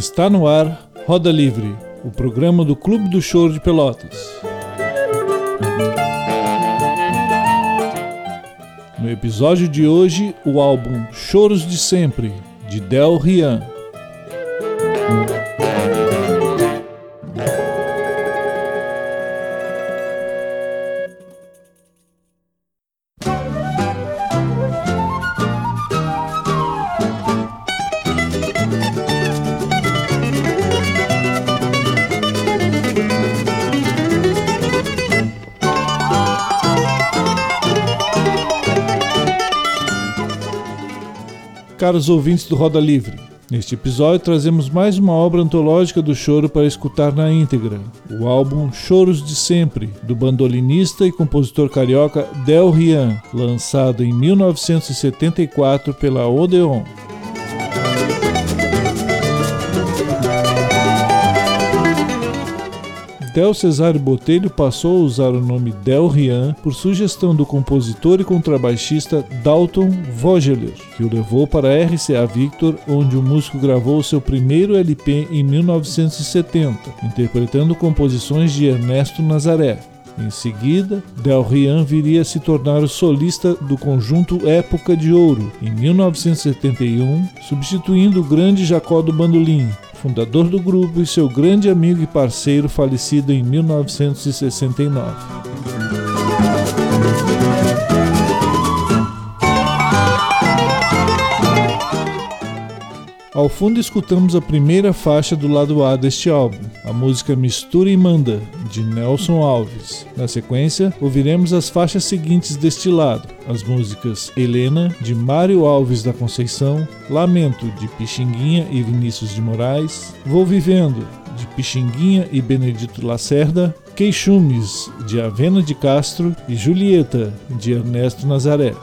Está no ar Roda Livre, o programa do Clube do Choro de Pelotas. No episódio de hoje, o álbum Choros de Sempre, de Del Rian. Caros ouvintes do Roda Livre, neste episódio trazemos mais uma obra antológica do choro para escutar na íntegra, o álbum Choros de Sempre, do bandolinista e compositor carioca Del Rian, lançado em 1974 pela Odeon. Del Cesário Botelho passou a usar o nome Del Rian por sugestão do compositor e contrabaixista Dalton Vogeler, que o levou para a RCA Victor, onde o músico gravou seu primeiro LP em 1970, interpretando composições de Ernesto Nazaré. Em seguida, Del Rian viria a se tornar o solista do conjunto Época de Ouro, em 1971, substituindo o grande Jacó do Bandolim, fundador do grupo e seu grande amigo e parceiro falecido em 1969. Ao fundo escutamos a primeira faixa do lado A deste álbum, a música Mistura e Manda, de Nelson Alves. Na sequência, ouviremos as faixas seguintes deste lado, as músicas Helena, de Mário Alves da Conceição, Lamento, de Pixinguinha e Vinícius de Moraes, Vou Vivendo, de Pixinguinha e Benedito Lacerda, Queixumes, de Avena de Castro e Julieta, de Ernesto Nazaré.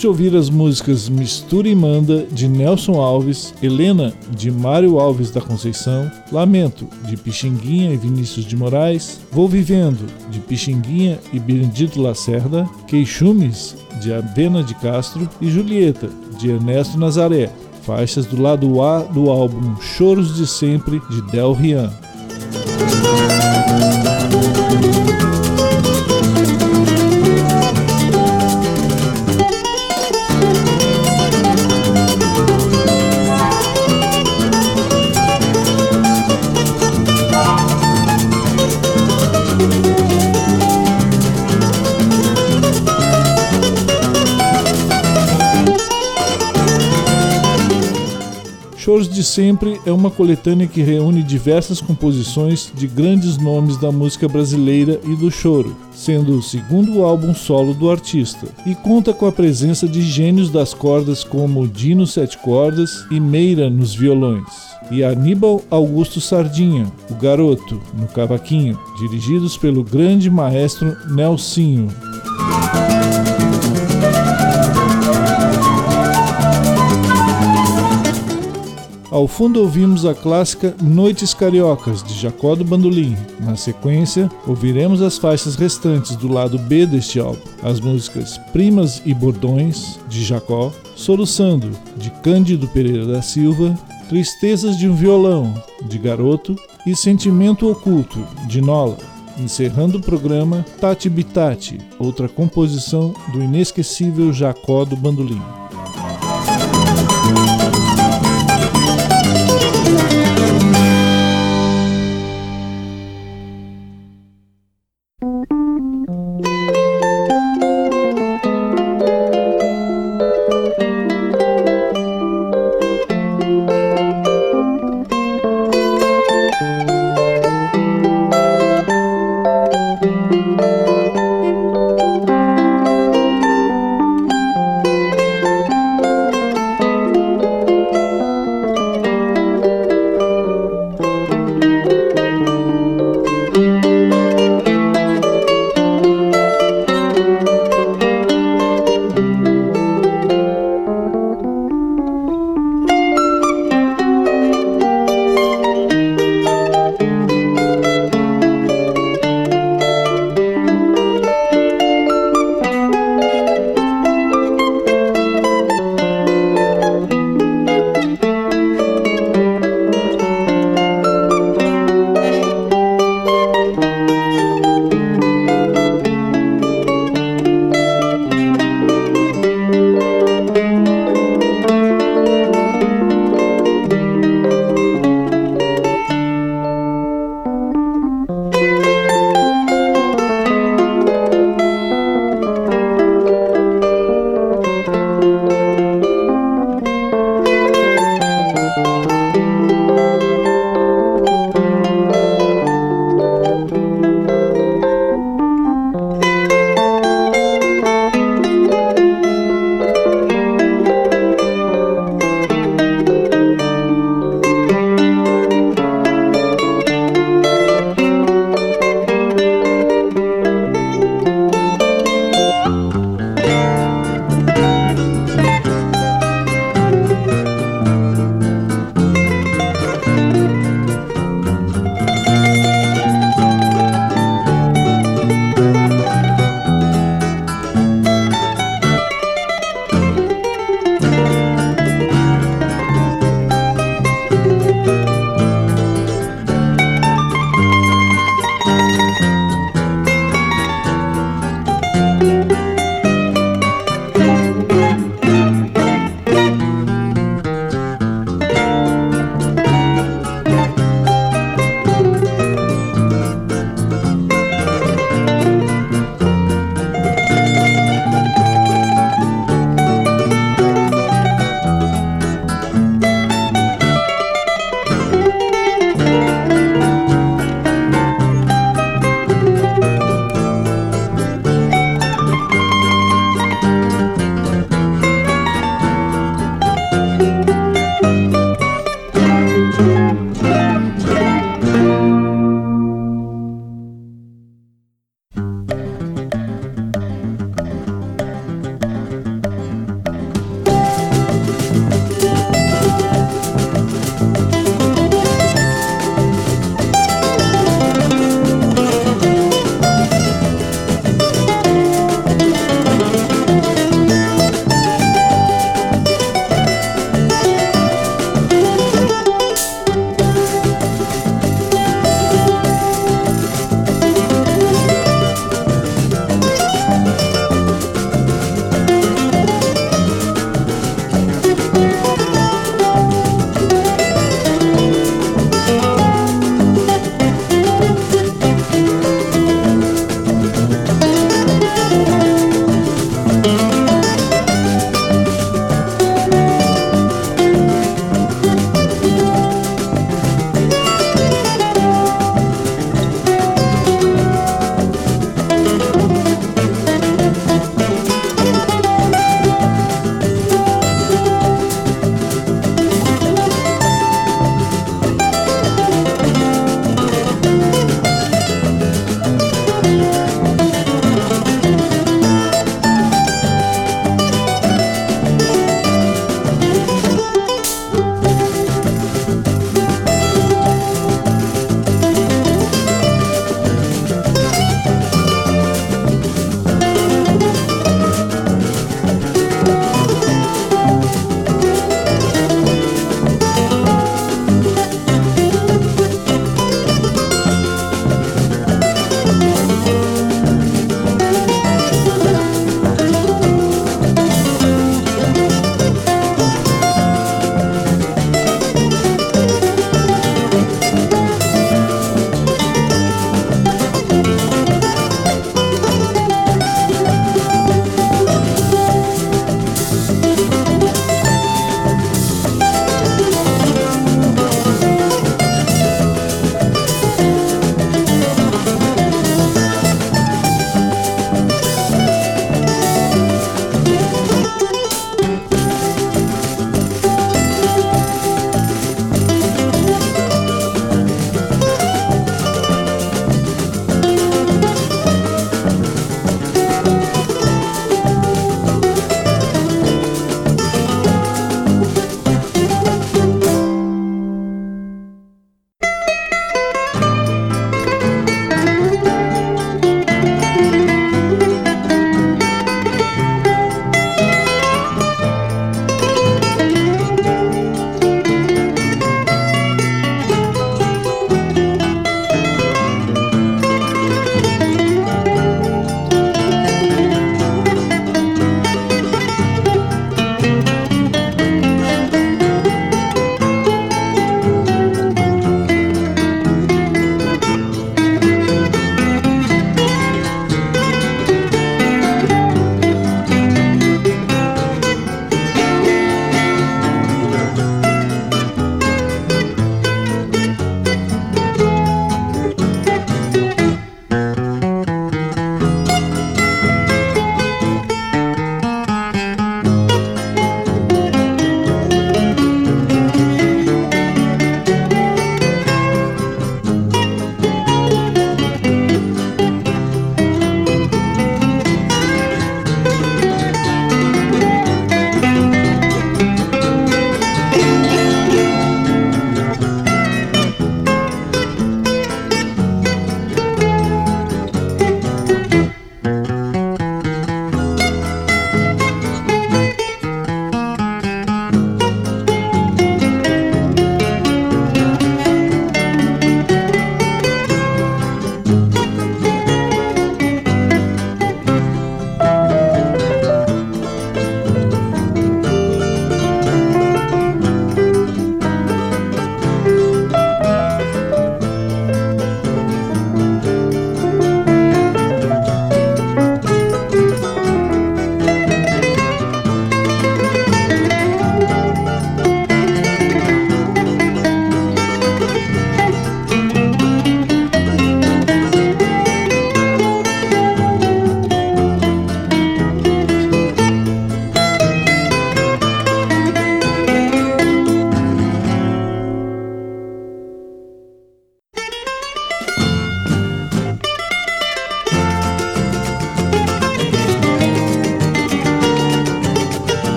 De ouvir as músicas Mistura e Manda, de Nelson Alves, Helena, de Mário Alves da Conceição, Lamento, de Pixinguinha e Vinícius de Moraes, Vou Vivendo, de Pixinguinha e Benedito Lacerda, Queixumes, de Avena de Castro e Julieta, de Ernesto Nazaré, faixas do lado A do álbum Choros de Sempre, de Del Rian. Choros de Sempre é uma coletânea que reúne diversas composições de grandes nomes da música brasileira e do choro, sendo o segundo álbum solo do artista, e conta com a presença de gênios das cordas como Dino Sete Cordas e Meira nos violões e Aníbal Augusto Sardinha, o Garoto, no cavaquinho, dirigidos pelo grande maestro Nelsinho. Ao fundo ouvimos a clássica Noites Cariocas, de Jacó do Bandolim. Na sequência, ouviremos as faixas restantes do lado B deste álbum, as músicas Primas e Bordões, de Jacó, Soluçando, de Cândido Pereira da Silva, Tristezas de um Violão, de Garoto, e Sentimento Oculto, de Nola. Encerrando o programa, Tati Bitati, outra composição do inesquecível Jacó do Bandolim.